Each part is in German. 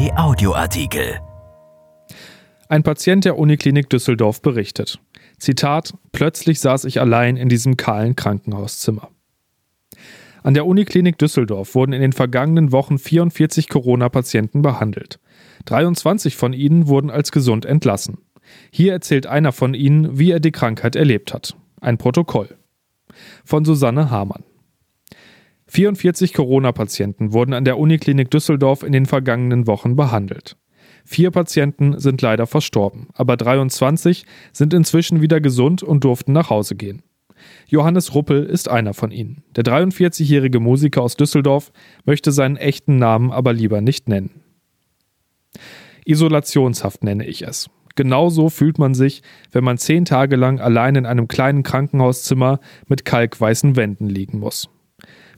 RP Audioartikel. Ein Patient der Uniklinik Düsseldorf berichtet. Zitat: Plötzlich saß ich allein in diesem kahlen Krankenhauszimmer. An der Uniklinik Düsseldorf wurden in den vergangenen Wochen 44 Corona-Patienten behandelt. 23 von ihnen wurden als gesund entlassen. Hier erzählt einer von ihnen, wie er die Krankheit erlebt hat. Ein Protokoll. Von Susanne Hamann. 44 Corona-Patienten wurden an der Uniklinik Düsseldorf in den vergangenen Wochen behandelt. Vier Patienten sind leider verstorben, aber 23 sind inzwischen wieder gesund und durften nach Hause gehen. Johannes Ruppel ist einer von ihnen. Der 43-jährige Musiker aus Düsseldorf möchte seinen echten Namen aber lieber nicht nennen. Isolationshaft nenne ich es. Genauso fühlt man sich, wenn man zehn Tage lang allein in einem kleinen Krankenhauszimmer mit kalkweißen Wänden liegen muss.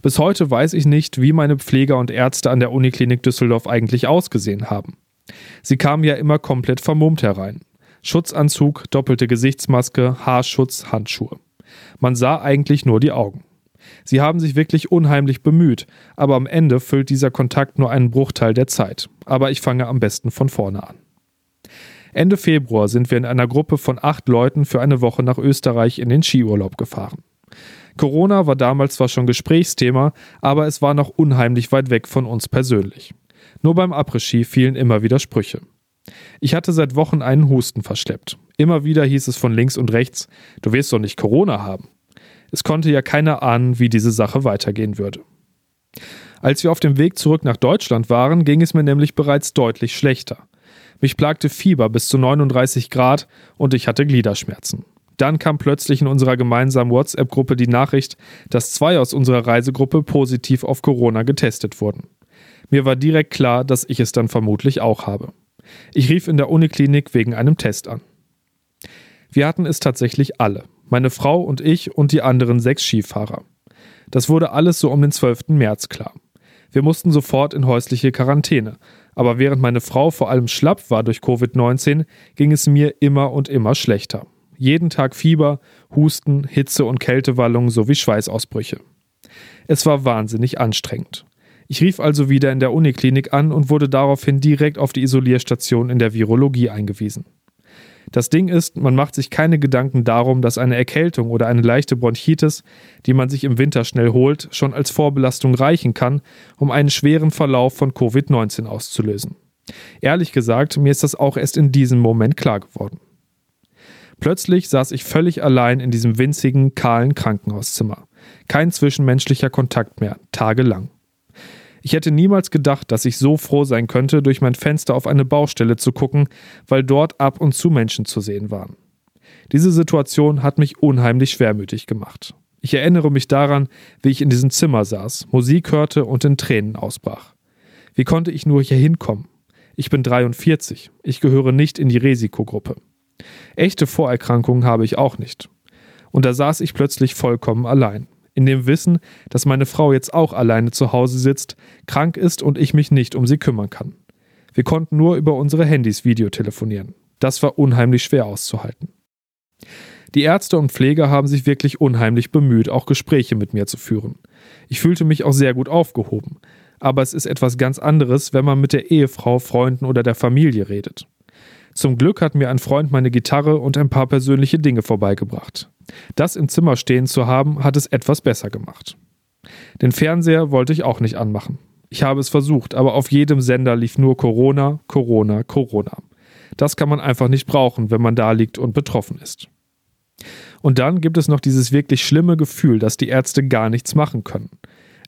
Bis heute weiß ich nicht, wie meine Pfleger und Ärzte an der Uniklinik Düsseldorf eigentlich ausgesehen haben. Sie kamen ja immer komplett vermummt herein. Schutzanzug, doppelte Gesichtsmaske, Haarschutz, Handschuhe. Man sah eigentlich nur die Augen. Sie haben sich wirklich unheimlich bemüht, aber am Ende füllt dieser Kontakt nur einen Bruchteil der Zeit. Aber ich fange am besten von vorne an. Ende Februar sind wir in einer Gruppe von acht Leuten für eine Woche nach Österreich in den Skiurlaub gefahren. Corona war damals zwar schon Gesprächsthema, aber es war noch unheimlich weit weg von uns persönlich. Nur beim Après-Ski fielen immer wieder Sprüche. Ich hatte seit Wochen einen Husten verschleppt. Immer wieder hieß es von links und rechts, du wirst doch nicht Corona haben. Es konnte ja keiner ahnen, wie diese Sache weitergehen würde. Als wir auf dem Weg zurück nach Deutschland waren, ging es mir nämlich bereits deutlich schlechter. Mich plagte Fieber bis zu 39 Grad und ich hatte Gliederschmerzen. Dann kam plötzlich in unserer gemeinsamen WhatsApp-Gruppe die Nachricht, dass zwei aus unserer Reisegruppe positiv auf Corona getestet wurden. Mir war direkt klar, dass ich es dann vermutlich auch habe. Ich rief in der Uniklinik wegen einem Test an. Wir hatten es tatsächlich alle. Meine Frau und ich und die anderen sechs Skifahrer. Das wurde alles so um den 12. März klar. Wir mussten sofort in häusliche Quarantäne. Aber während meine Frau vor allem schlapp war durch Covid-19, ging es mir immer und immer schlechter jeden Tag Fieber, Husten, Hitze und Kältewallungen sowie Schweißausbrüche. Es war wahnsinnig anstrengend. Ich rief also wieder in der Uniklinik an und wurde daraufhin direkt auf die Isolierstation in der Virologie eingewiesen. Das Ding ist, man macht sich keine Gedanken darum, dass eine Erkältung oder eine leichte Bronchitis, die man sich im Winter schnell holt, schon als Vorbelastung reichen kann, um einen schweren Verlauf von Covid-19 auszulösen. Ehrlich gesagt, mir ist das auch erst in diesem Moment klar geworden. Plötzlich saß ich völlig allein in diesem winzigen, kahlen Krankenhauszimmer. Kein zwischenmenschlicher Kontakt mehr, tagelang. Ich hätte niemals gedacht, dass ich so froh sein könnte, durch mein Fenster auf eine Baustelle zu gucken, weil dort ab und zu Menschen zu sehen waren. Diese Situation hat mich unheimlich schwermütig gemacht. Ich erinnere mich daran, wie ich in diesem Zimmer saß, Musik hörte und in Tränen ausbrach. Wie konnte ich nur hier hinkommen? Ich bin 43, ich gehöre nicht in die Risikogruppe. Echte Vorerkrankungen habe ich auch nicht. Und da saß ich plötzlich vollkommen allein. In dem Wissen, dass meine Frau jetzt auch alleine zu Hause sitzt, krank ist und ich mich nicht um sie kümmern kann. Wir konnten nur über unsere Handys Videotelefonieren. Das war unheimlich schwer auszuhalten. Die Ärzte und Pfleger haben sich wirklich unheimlich bemüht, auch Gespräche mit mir zu führen. Ich fühlte mich auch sehr gut aufgehoben. Aber es ist etwas ganz anderes, wenn man mit der Ehefrau, Freunden oder der Familie redet. Zum Glück hat mir ein Freund meine Gitarre und ein paar persönliche Dinge vorbeigebracht. Das im Zimmer stehen zu haben, hat es etwas besser gemacht. Den Fernseher wollte ich auch nicht anmachen. Ich habe es versucht, aber auf jedem Sender lief nur Corona, Corona, Corona. Das kann man einfach nicht brauchen, wenn man da liegt und betroffen ist. Und dann gibt es noch dieses wirklich schlimme Gefühl, dass die Ärzte gar nichts machen können.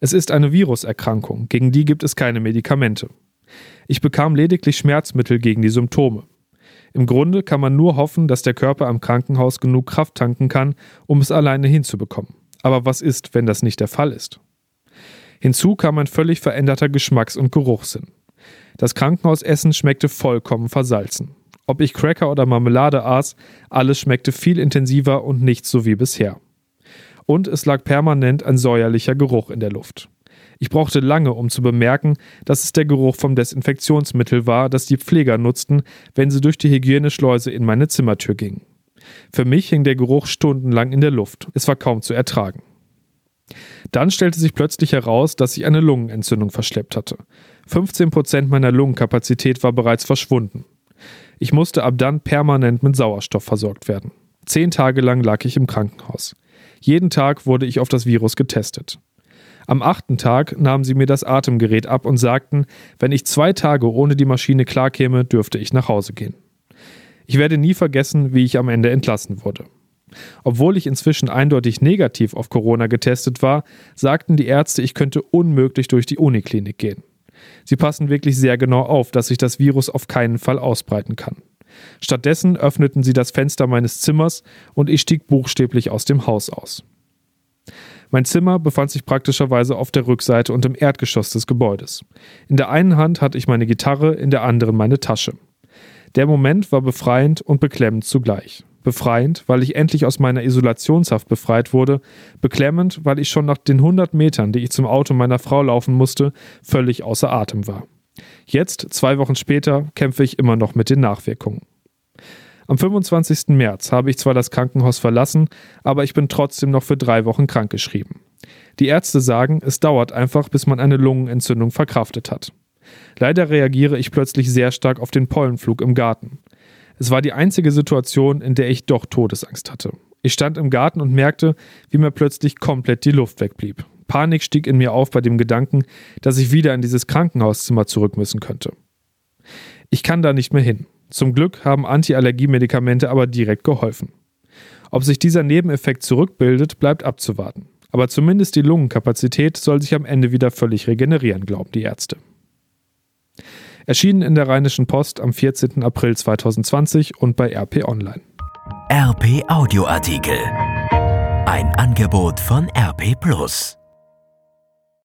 Es ist eine Viruserkrankung, gegen die gibt es keine Medikamente. Ich bekam lediglich Schmerzmittel gegen die Symptome. Im Grunde kann man nur hoffen, dass der Körper am Krankenhaus genug Kraft tanken kann, um es alleine hinzubekommen. Aber was ist, wenn das nicht der Fall ist? Hinzu kam ein völlig veränderter Geschmacks- und Geruchssinn. Das Krankenhausessen schmeckte vollkommen versalzen. Ob ich Cracker oder Marmelade aß, alles schmeckte viel intensiver und nicht so wie bisher. Und es lag permanent ein säuerlicher Geruch in der Luft. Ich brauchte lange, um zu bemerken, dass es der Geruch vom Desinfektionsmittel war, das die Pfleger nutzten, wenn sie durch die Hygieneschleuse in meine Zimmertür gingen. Für mich hing der Geruch stundenlang in der Luft. Es war kaum zu ertragen. Dann stellte sich plötzlich heraus, dass ich eine Lungenentzündung verschleppt hatte. 15 Prozent meiner Lungenkapazität war bereits verschwunden. Ich musste ab dann permanent mit Sauerstoff versorgt werden. Zehn Tage lang lag ich im Krankenhaus. Jeden Tag wurde ich auf das Virus getestet. Am achten Tag nahmen sie mir das Atemgerät ab und sagten, wenn ich zwei Tage ohne die Maschine klarkäme, dürfte ich nach Hause gehen. Ich werde nie vergessen, wie ich am Ende entlassen wurde. Obwohl ich inzwischen eindeutig negativ auf Corona getestet war, sagten die Ärzte, ich könnte unmöglich durch die Uniklinik gehen. Sie passen wirklich sehr genau auf, dass sich das Virus auf keinen Fall ausbreiten kann. Stattdessen öffneten sie das Fenster meines Zimmers und ich stieg buchstäblich aus dem Haus aus. Mein Zimmer befand sich praktischerweise auf der Rückseite und im Erdgeschoss des Gebäudes. In der einen Hand hatte ich meine Gitarre, in der anderen meine Tasche. Der Moment war befreiend und beklemmend zugleich. Befreiend, weil ich endlich aus meiner Isolationshaft befreit wurde, beklemmend, weil ich schon nach den 100 Metern, die ich zum Auto meiner Frau laufen musste, völlig außer Atem war. Jetzt, zwei Wochen später, kämpfe ich immer noch mit den Nachwirkungen. Am 25. März habe ich zwar das Krankenhaus verlassen, aber ich bin trotzdem noch für drei Wochen krankgeschrieben. Die Ärzte sagen, es dauert einfach, bis man eine Lungenentzündung verkraftet hat. Leider reagiere ich plötzlich sehr stark auf den Pollenflug im Garten. Es war die einzige Situation, in der ich doch Todesangst hatte. Ich stand im Garten und merkte, wie mir plötzlich komplett die Luft wegblieb. Panik stieg in mir auf bei dem Gedanken, dass ich wieder in dieses Krankenhauszimmer zurück müssen könnte. Ich kann da nicht mehr hin. Zum Glück haben Antiallergiemedikamente aber direkt geholfen. Ob sich dieser Nebeneffekt zurückbildet, bleibt abzuwarten. Aber zumindest die Lungenkapazität soll sich am Ende wieder völlig regenerieren, glauben die Ärzte. Erschienen in der Rheinischen Post am 14. April 2020 und bei RP Online. RP Audioartikel. Ein Angebot von RP Plus.